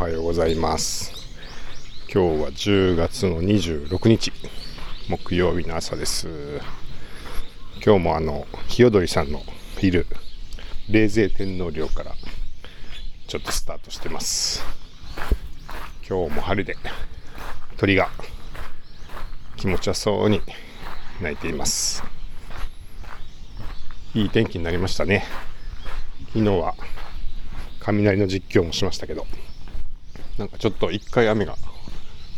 おはようございます。今日は10月の26日木曜日の朝です。今日もあの日踊りさんのいる冷泉天皇陵からちょっとスタートしてます。今日も晴れで鳥が気持ちよそうに鳴いています。いい天気になりましたね。昨日は雷の実況もしましたけど。なんかちょっと一回雨が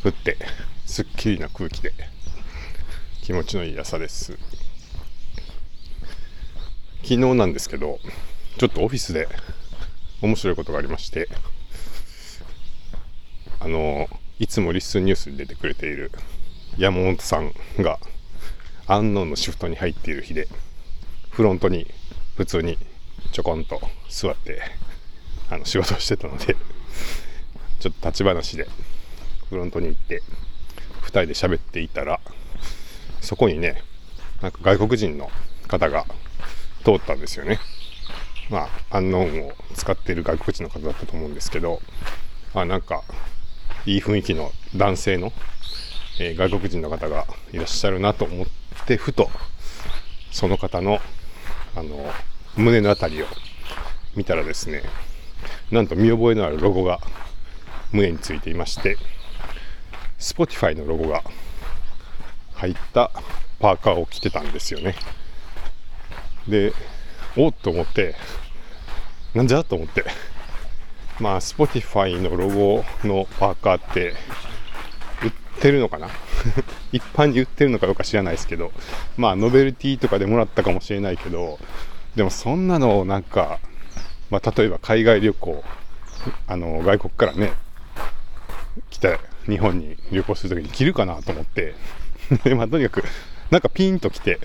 降ってすっきりな空気で気持ちのいい朝です。昨日なんですけどちょっとオフィスで面白いことがありましてあのいつもリスンニュースに出てくれている山本さんがアンノンのシフトに入っている日でフロントに普通にちょこんと座ってあの仕事をしてたのでちょっと立ち話でフロントに行って2人で喋っていたらそこにねなんか外国人の方が通ったんですよね。まあアンノーンを使っている外国人の方だったと思うんですけどあなんかいい雰囲気の男性の、えー、外国人の方がいらっしゃるなと思ってふとその方のあの胸の辺りを見たらですねなんと見覚えのあるロゴが胸についていまして Spotify のロゴが入ったパーカーを着てたんですよね。でおっと思ってなんじゃと思ってまあ Spotify のロゴのパーカーって売ってるのかな？一般に売ってるのかどうか知らないですけどまあノベルティとかでもらったかもしれないけどでもそんなのなんか、まあ、例えば海外旅行あの外国からねて日本に旅行するときに着るかなと思って。で、まあ、とにかくなんかピンと来て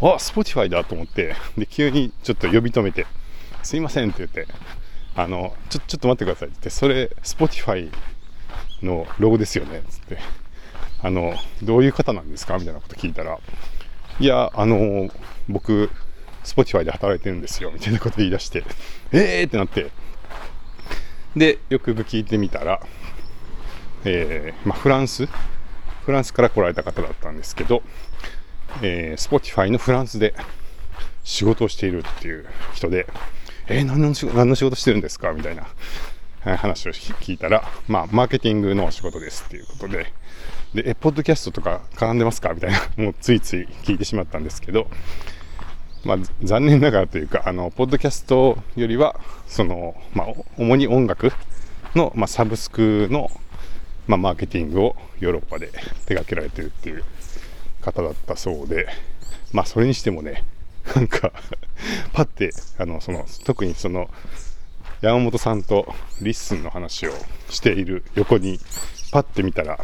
あ Spotifyだと思って。で急にちょっと呼び止めてすいませんって言ってあのちょちょっと待ってくださいって言ってそれ Spotifyのロゴですよねつって。あのどういう方なんですか？みたいなこと聞いたらいやあの僕 Spotifyで働いてるんですよみたいなこと言い出してえーってなって。でよく聞いてみたらえー、まあ、フランス？フランスから来られた方だったんですけど、えー、Spotify のフランスで仕事をしているっていう人で、えー、何の仕事何の仕事してるんですか？みたいな話を聞いたら、まあ、マーケティングの仕事ですっていうことで、で、え、ポッドキャストとか絡んでますか？みたいな、もうついつい聞いてしまったんですけど、まあ、残念ながらというか、あの、ポッドキャストよりは、その、まあ、主に音楽の、まあ、サブスクのまあ、マーケティングをヨーロッパで手掛けられてるっていう方だったそうで、まあ、それにしてもね、なんか パッて、あの、その、特にその、山本さんとリッスンの話をしている横に、パッて見たら、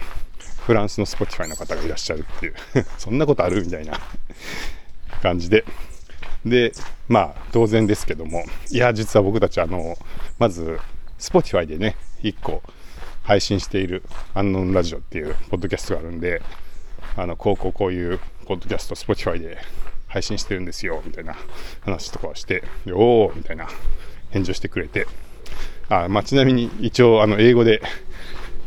フランスの Spotify の方がいらっしゃるっていう そんなことあるみたいな 感じで、で、まあ、当然ですけども、いや、実は僕たち、あの、まず、Spotify でね、1個、配信しているアンノンラジオっていうポッドキャストがあるんで、あの、こうこうこういうポッドキャスト、Spotify で配信してるんですよ、みたいな話とかをして、おーみたいな返事をしてくれて、あまあ、ちなみに一応、あの、英語で、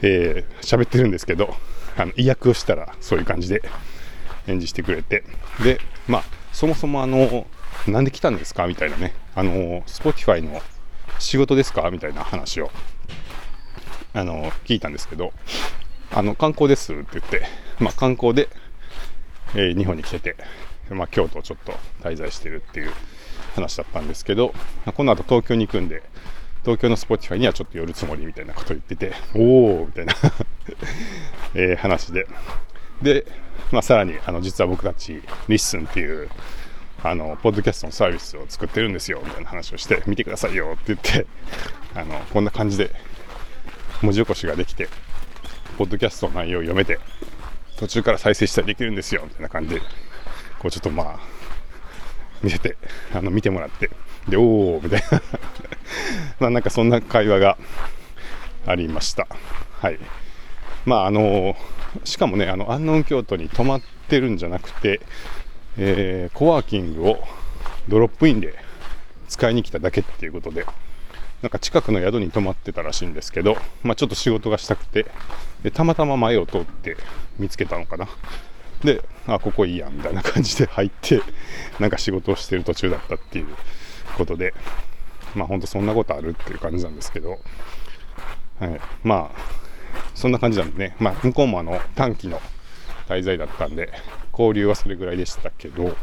えー、喋ってるんですけど、あの、意訳をしたらそういう感じで返事してくれて、で、まあ、そもそもあの、なんで来たんですか？みたいなね、あの、Spotify の仕事ですか？みたいな話をあの聞いたんですけど、あの観光ですって言って、まあ、観光で、えー、日本に来てて、まあ、京都をちょっと滞在してるっていう話だったんですけど、まあ、この後東京に行くんで、東京の Spotify にはちょっと寄るつもりみたいなことを言ってて、おーみたいな えー、話で。で、まあ、さらに、あの、実は僕たち、 LISTENっていう、あの、ポッドキャストのサービスを作ってるんですよ、みたいな話をして、見てくださいよって言って、あの、こんな感じで文字起こしができて、ポッドキャストの内容を読めて、途中から再生したりできるんですよ、みたいな感じで、こうちょっとまあ、見せて、あの、見てもらって、で、おー、みたいな まあなんかそんな会話がありました。はい。まああの、しかもね、あの、安納京都に泊まってるんじゃなくて、えー、コワーキングをドロップインで使いに来ただけっていうことで、なんか近くの宿に泊まってたらしいんですけど、まあ、ちょっと仕事がしたくてでたまたま前を通って見つけたのかな。であここいいやみたいな感じで入って なんか仕事をしてる途中だったっていうことでまあほんとそんなことあるっていう感じなんですけど、はい、まあそんな感じなんでね、まあ、向こうもあの短期の滞在だったんで交流はそれぐらいでしたけど、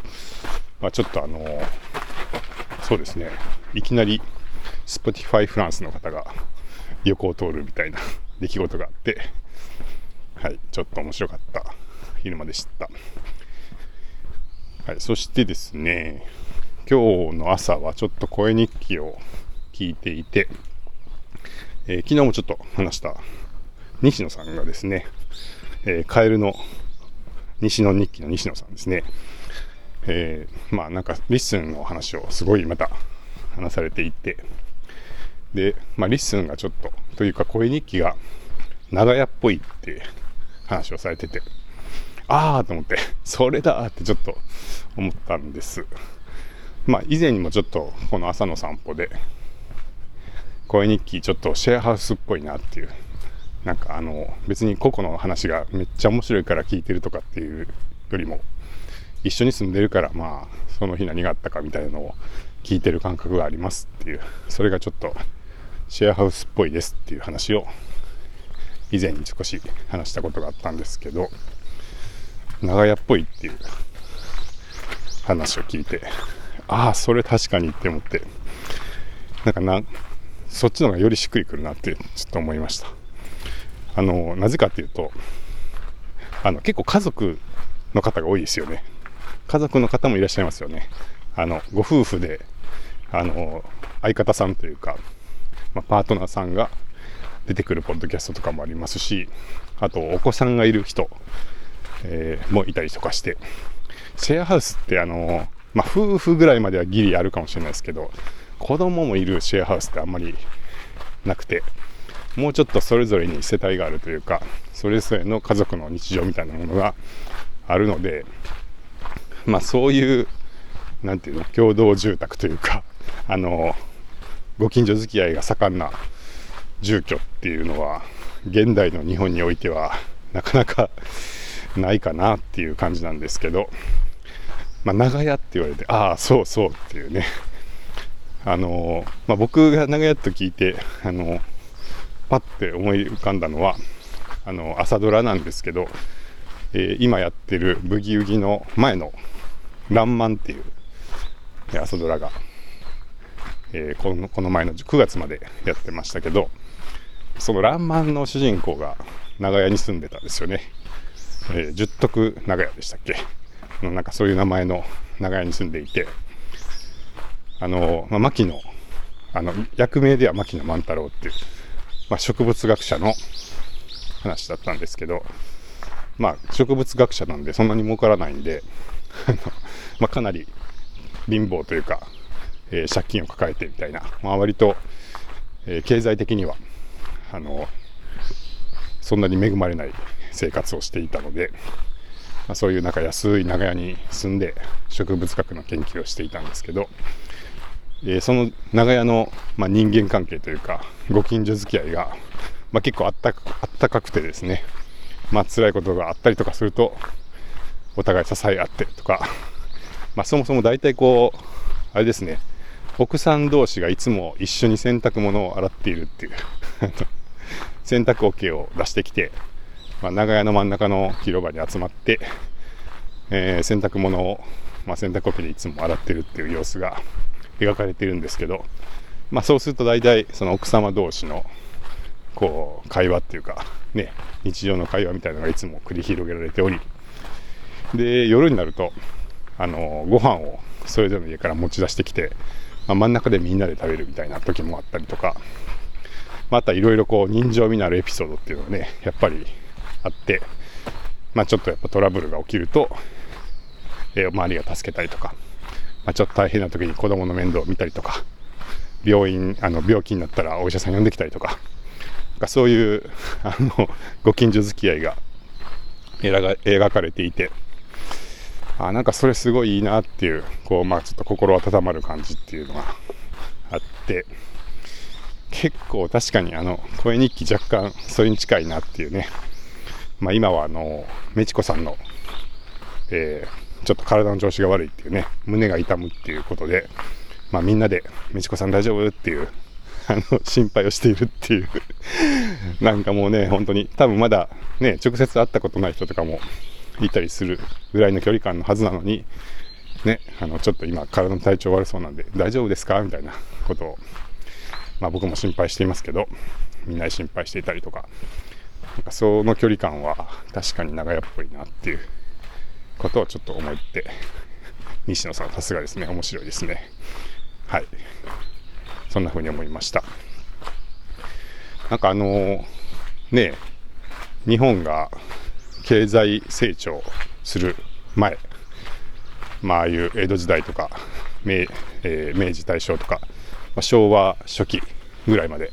まあ、ちょっとあのそうですね。いきなり Spotify フランスの方が横を通るみたいな 出来事があって、はい、ちょっと面白かった昼間でした。はい、そしてですね、今日の朝はちょっと声日記を聞いていて、えー、昨日もちょっと話した西野さんがですね、えー、カエルの西野日記の西野さんですね、えー、まあなんかリッスンの話をすごいまた話されていて、で、まあ、 LISTENがちょっと、というか声日記が長屋っぽいって話をされてて、ああと思って、それだってちょっと思ったんです。まあ、以前にもちょっとこの朝の散歩で、声日記ちょっとシェアハウスっぽいなっていう、なんかあの、別に個々の話がめっちゃ面白いから聞いてるとかっていうよりも、一緒に住んでるからまあ、その日何があったかみたいなのを聞いてる感覚がありますっていう、それがちょっとシェアハウスっぽいですっていう話を以前に少し話したことがあったんですけど長屋っぽいっていう話を聞いてああそれ確かにって思ってなんかなそっちの方がよりしっくりくるなってちょっと思いました。あのなぜかっていうとあの結構家族の方が多いですよね。家族の方もいらっしゃいますよね。あのご夫婦であの相方さんというかまあ、パートナーさんが出てくるポッドキャストとかもありますし、あとお子さんがいる人、えー、もいたりとかして、シェアハウスってあの、まあ、夫婦ぐらいまではギリあるかもしれないですけど、子供もいるシェアハウスってあんまりなくて、もうちょっとそれぞれに世帯があるというか、それぞれの家族の日常みたいなものがあるので、まあそういう、なんていうの、共同住宅というか、あの、ご近所付き合いが盛んな住居っていうのは現代の日本においてはなかなかないかなっていう感じなんですけど、まあ、長屋って言われてああそうそうっていうね。あのまあ、僕が長屋と聞いてあのパッて思い浮かんだのはあの朝ドラなんですけど、えー、今やってる「ブギウギ」の前の「らんまん」っていう朝ドラがえー、このこの前の9月までやってましたけどその「らんまん」の主人公が長屋に住んでたんですよね、えー、十徳長屋でしたっけ？なんかそういう名前の長屋に住んでいてあの、まあ、牧野あの役名では牧野万太郎っていう、まあ、植物学者の話だったんですけどまあ植物学者なんでそんなに儲からないんでまあかなり貧乏というかえー、借金を抱えてみたいな、まあ、割と、えー、経済的にはあのそんなに恵まれない生活をしていたので、まあ、そういうなんか安い長屋に住んで植物学の研究をしていたんですけど、えー、その長屋の、まあ、人間関係というかご近所付き合いが、まあ、結構あったあったかくてですね、まあ辛いことがあったりとかするとお互い支え合ってとか、まあ、そもそも大体こうあれですね奥さん同士がいつも一緒に洗濯物を洗っているっていう。洗濯桶を出してきて、まあ、長屋の真ん中の広場に集まって、えー、洗濯物を、まあ、洗濯桶でいつも洗ってるっていう様子が描かれてるんですけど、まあ、そうすると大体その奥様同士のこう会話っていうかね日常の会話みたいなのがいつも繰り広げられており。で夜になるとあのご飯をそれぞれの家から持ち出してきてまあ、真ん中でみんなで食べるみたいな時もあったりとか、またいろいろこう人情味のあるエピソードっていうのがね、やっぱりあって、まあちょっとやっぱトラブルが起きると、えー、周りが助けたりとか、まあ、ちょっと大変な時に子供の面倒を見たりとか、病院、あの病気になったらお医者さん呼んできたりとか、かそういうあのご近所付き合いが描かれていて、あなんかそれすごいいいなっていうこうまあちょっと心温まる感じっていうのがあって結構確かにあの声日記若干それに近いなっていうね、まあ、今はあのメチコさんの、えー、ちょっと体の調子が悪いっていうね胸が痛むっていうことで、まあ、みんなで「メチコさん大丈夫?」っていうあの心配をしているっていう なんかもうね本当に多分まだね直接会ったことない人とかもいたりするぐらいの距離感のはずなのにねあのちょっと今体の体調悪そうなんで大丈夫ですか？みたいなことをまあ、僕も心配していますけどみんな心配していたりとかなんかその距離感は確かに長屋っぽいなっていうことをちょっと思って西野さんさすがですね。面白いですね。はい。そんな風に思いました。なんかあのー、ね日本が経済成長する前まああいう江戸時代とか明,、えー、明治大正とかまあ、昭和初期ぐらいまで、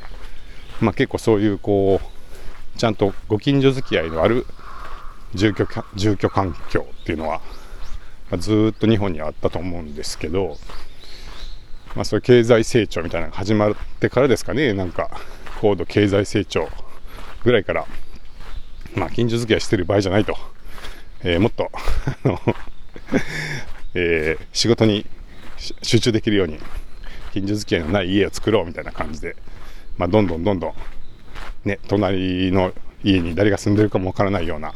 まあ、結構そういうこうちゃんとご近所付き合いのある住居住居環境っていうのは、まあ、ずっと日本にあったと思うんですけど、まあ、そういう経済成長みたいなのが始まってからですかねなんか高度経済成長ぐらいから、まあ、近所付き合いしてる場合じゃないと、えー、もっとあのえー、仕事に集中できるように近所付き合いのない家を作ろうみたいな感じで、まあ、どんどんどんどん、ね、隣の家に誰が住んでるかもわからないような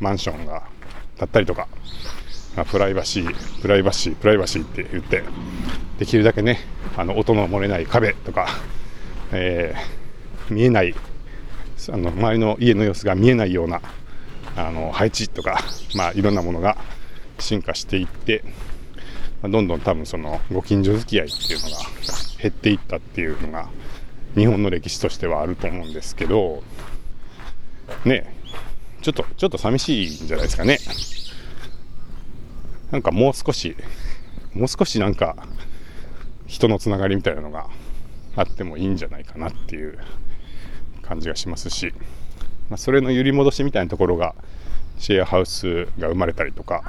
マンションが建ったりとか、まあ、プライバシー、プライバシー、プライバシーって言って、できるだけね、あの音の漏れない壁とか、えー、見えない、あの周りの家の様子が見えないようなあの配置とか、まあ、いろんなものが進化していって、まどんどん多分そのご近所付き合いっていうのが減っていったっていうのが日本の歴史としてはあると思うんですけどねちょっとちょっと寂しいんじゃないですかね。なんかもう少しもう少しなんか人のつながりみたいなのがあってもいいんじゃないかなっていう感じがしますし、まあ、それの揺り戻しみたいなところがシェアハウスが生まれたりとか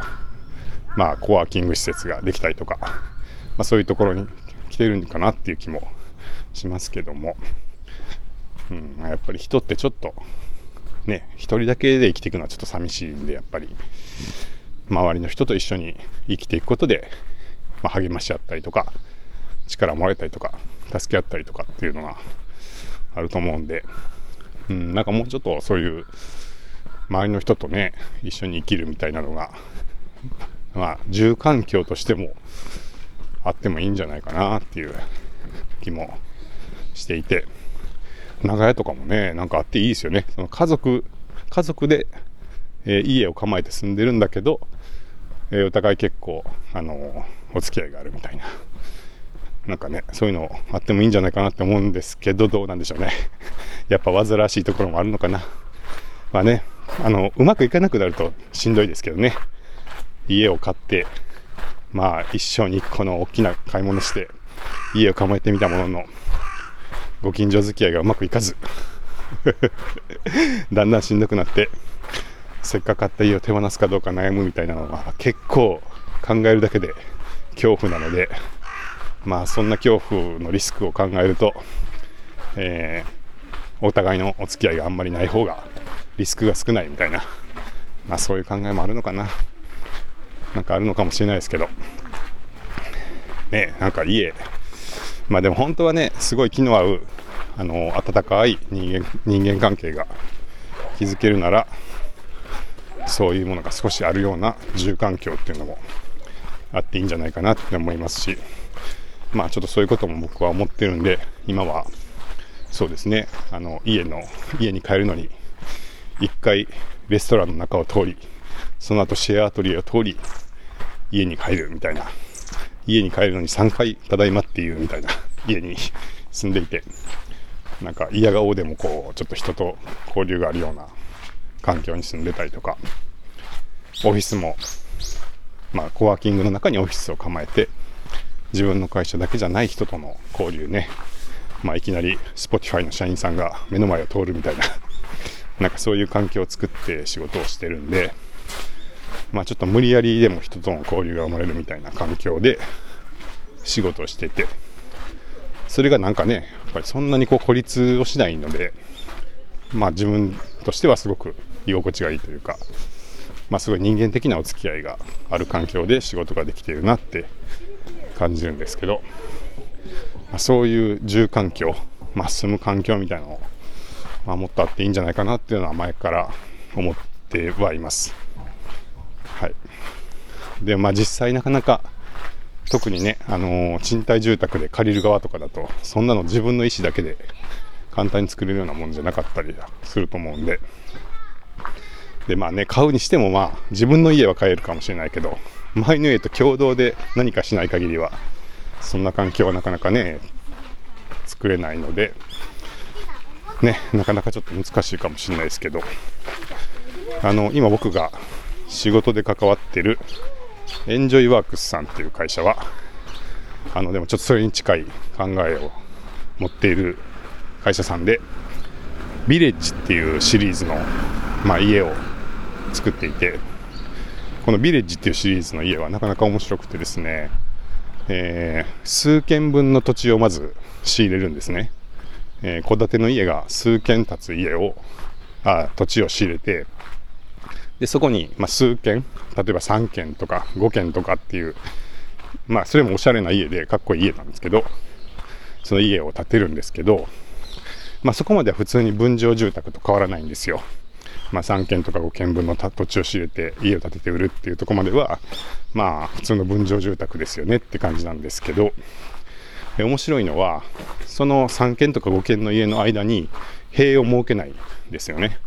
まあ、コワーキング施設ができたりとか、まあ、そういうところに来てるんかなっていう気もしますけども、うん、やっぱり人ってちょっと、ね、一人だけで生きていくのはちょっと寂しいんで、やっぱり、周りの人と一緒に生きていくことで、まあ、励まし合ったりとか、力をもらえたりとか、助け合ったりとかっていうのがあると思うんで、うん、なんかもうちょっとそういう、周りの人とね、一緒に生きるみたいなのが、まあ、住環境としてもあってもいいんじゃないかなっていう気もしていて、長屋とかもね、なんかあっていいですよね。その家族、家族で、えー、家を構えて住んでるんだけど、えー、お互い結構、あのー、お付き合いがあるみたいな。なんかね、そういうのあってもいいんじゃないかなって思うんですけど、どうなんでしょうね。やっぱ煩わしいところもあるのかな。まあね、あの、うまくいかなくなるとしんどいですけどね。家を買って、まあ一生に一個の大きな買い物して、家を構えてみたものの、ご近所付き合いがうまくいかず、だんだんしんどくなって、せっかく買った家を手放すかどうか悩むみたいなのは結構考えるだけで恐怖なので、まあそんな恐怖のリスクを考えると、えー、お互いのお付き合いがあんまりない方がリスクが少ないみたいな、まあそういう考えもあるのかな。なんかあるのかもしれないですけど、ね、なんか家、まあでも本当はね、すごい気の合う、あの、温かい人間、人間関係が築けるなら、そういうものが少しあるような住環境っていうのもあっていいんじゃないかなって思いますし、まあちょっとそういうことも僕は思ってるんで、今はそうですね、あの、家の、家に帰るのに、一回レストランの中を通り、その後シェアアトリエを通り、家に帰るみたいな。家に帰るのに3回、ただいまっていうみたいな。家に住んでいて、なんか嫌顔でもこう、ちょっと人と交流があるような環境に住んでたりとか、オフィスも、まあ、コワーキングの中にオフィスを構えて、自分の会社だけじゃない人との交流ね、まあ、いきなり Spotify の社員さんが目の前を通るみたいな、なんかそういう環境を作って仕事をしてるんで、まあちょっと無理やりでも人との交流が生まれるみたいな環境で仕事をしてて、それがなんかね、やっぱりそんなにこう孤立をしないので、まあ自分としてはすごく居心地がいいというか、まあすごい人間的なお付き合いがある環境で仕事ができているなって感じるんですけど、まあ、そういう住環境、まあ住む環境みたいなのを、まあ、もっとあっていいんじゃないかなっていうのは前から思ってはいます。はい。で、まあ実際なかなか特にね、あのー、賃貸住宅で借りる側とかだと、そんなの自分の意思だけで簡単に作れるようなもんじゃなかったりすると思うんで、で、まあね、買うにしてもまあ、自分の家は買えるかもしれないけど、周りの家と共同で何かしない限りは、そんな環境はなかなかね、作れないので、ね、なかなかちょっと難しいかもしれないですけど、あの、今僕が仕事で関わってるエンジョイワークスさんっていう会社は、あの、でもちょっとそれに近い考えを持っている会社さんで、ビレッジっていうシリーズの、まあ、家を作っていて、このビレッジっていうシリーズの家はなかなか面白くてですね、えー、数軒分の土地をまず仕入れるんですね。え戸、建ての家が数軒建つ家を、あ土地を仕入れて、で、そこに、まあ、数軒、例えば3軒とか5軒とかっていう、まあ、それもおしゃれな家でかっこいい家なんですけど、その家を建てるんですけど、まあ、そこまでは普通に分譲住宅と変わらないんですよ。まあ、3軒とか5軒分の土地を仕入れて家を建てて売るっていうとこまでは、まあ、普通の分譲住宅ですよねって感じなんですけど、面白いのは、その3軒とか5軒の家の間に塀を設けないんですよね。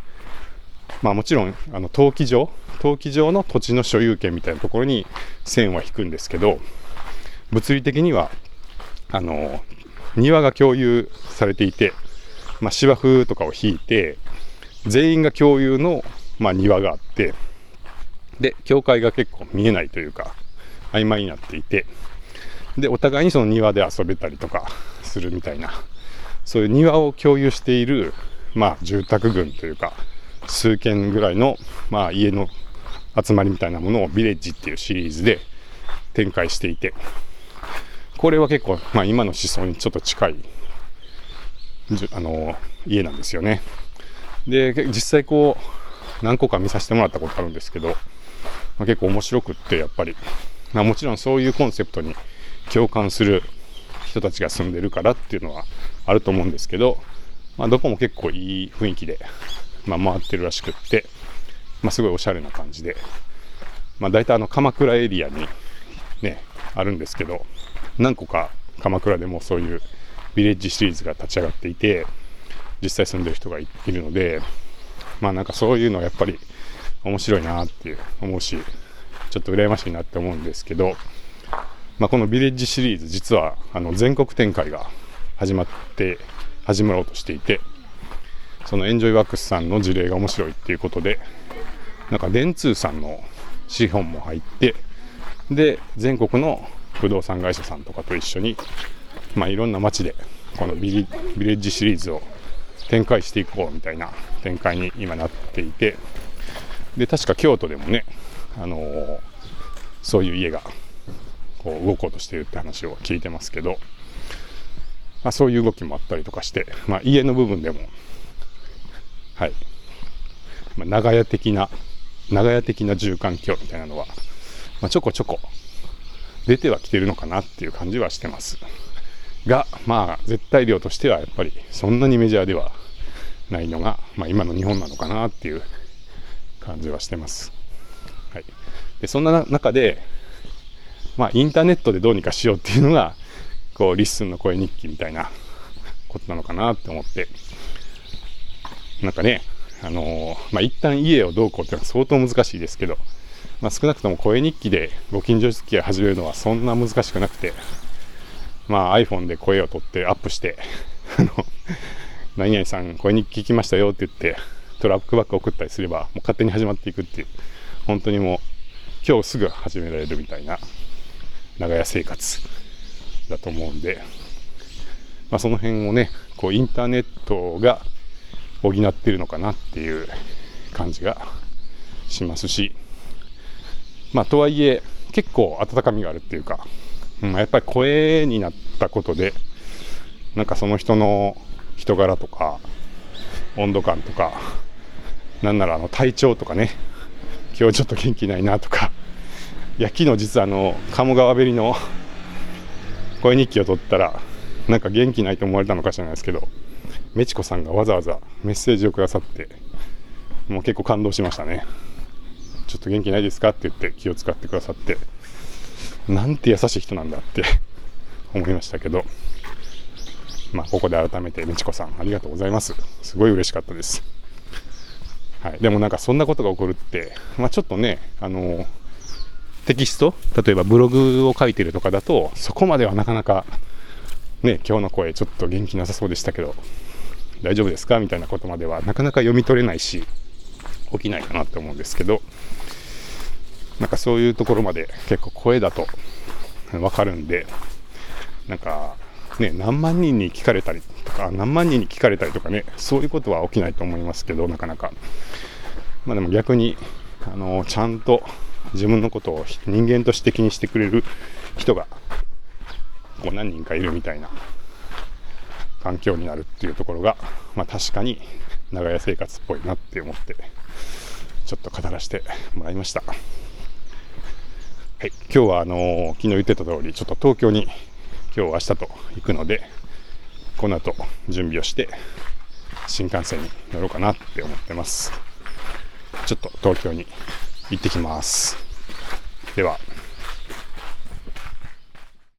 まあもちろん、あの、登記上、登記上の土地の所有権みたいなところに線は引くんですけど、物理的には、あの、庭が共有されていて、まあ、芝生とかを引いて、全員が共有の、まあ、庭があって、で、境界が結構見えないというか、曖昧になっていて、で、お互いにその庭で遊べたりとかするみたいな、そういう庭を共有している、まあ、住宅群というか、数軒ぐらいの、まあ、家の集まりみたいなものをビレッジっていうシリーズで展開していて、これは結構、まあ、今の思想にちょっと近い、あの、家なんですよね。で、実際こう、何個か見させてもらったことあるんですけど、まあ、結構面白くって、やっぱり、まあ、もちろんそういうコンセプトに共感する人たちが住んでるからっていうのはあると思うんですけど、まあ、どこも結構いい雰囲気でまあ、回ってるらしくって、まあ、すごいおしゃれな感じで、まあ、大体あの鎌倉エリアにね、あるんですけど、何個か鎌倉でもそういうビレッジシリーズが立ち上がっていて、実際住んでる人がいるので、まあなんかそういうのはやっぱり面白いなっていう思うし、ちょっと羨ましいなって思うんですけど、まあ、このビレッジシリーズ実はあの全国展開が始まって始まろうとしていてそのエンジョイワックスさんの事例が面白いっていうことで、なんか電通さんの資本も入って、で、全国の不動産会社さんとかと一緒に、まあ、いろんな街でこのビビレッジシリーズを展開していこうみたいな展開に今なっていて、で、確か京都でもね、あのー、そういう家がこう動こうとしているって話を聞いてますけど、まあ、そういう動きもあったりとかして、まあ、家の部分でもはい。まあ、長屋的な、長屋的な住環境みたいなのは、まあ、ちょこちょこ出てはきてるのかなっていう感じはしてます。が、まあ、絶対量としてはやっぱりそんなにメジャーではないのが、まあ、今の日本なのかなっていう感じはしてます。はい。で、そんな中で、まあ、インターネットでどうにかしようっていうのが、こう、 LISTENの声日記みたいなことなのかなって思って、なんかね、あのー、まあ、一旦家をどうこうっていうのは相当難しいですけど、まあ、少なくとも声日記でご近所付き合い始めるのはそんな難しくなくて、まあ、iPhone で声を取ってアップして、あの、何々さん声日記聞きましたよって言って、トラックバック送ったりすれば、もう勝手に始まっていくっていう、本当にもう、今日すぐ始められるみたいな、長屋生活だと思うんで、まあ、その辺をね、こう、インターネットが補ってるのかなっていう感じがしますし、まあ、とはいえ、結構温かみがあるっていうか、うん、やっぱり声になったことで、なんかその人の人柄とか温度感とかなんならあの体調とかね今日ちょっと元気ないなとかいや昨日実はあの鴨川べりの声日記を取ったらなんか元気ないと思われたのかしれないですけどメチコさんがわざわざメッセージをくださってもう結構感動しましたね。ちょっと元気ないですかって言って気を使ってくださってなんて優しい人なんだって 思いましたけど。まあここで改めてメチコさんありがとうございます。すごい嬉しかったです。はい、でもなんかそんなことが起こるって、まあ、ちょっとね、あのテキスト、例えばブログを書いてるとかだと、そこまではなかなか、ね、今日の声ちょっと元気なさそうでしたけど、大丈夫ですか？みたいなことまではなかなか読み取れないし、起きないかなって思うんですけど、なんかそういうところまで結構声だとわかるんで、なんかね、何万人に聞かれたりとか、何万人に聞かれたりとかね、そういうことは起きないと思いますけど、なかなか。まあでも逆に、あの、ちゃんと自分のことを人間として気にしてくれる人が、こう何人かいるみたいな環境になるっていうところが、まあ確かに長屋生活っぽいなって思って、ちょっと語らせてもらいました。はい、今日はあの昨日言ってた通り、ちょっと東京に今日明日と行くのでこの後準備をして新幹線に乗ろうかなって思ってます。ちょっと東京に行ってきます。では。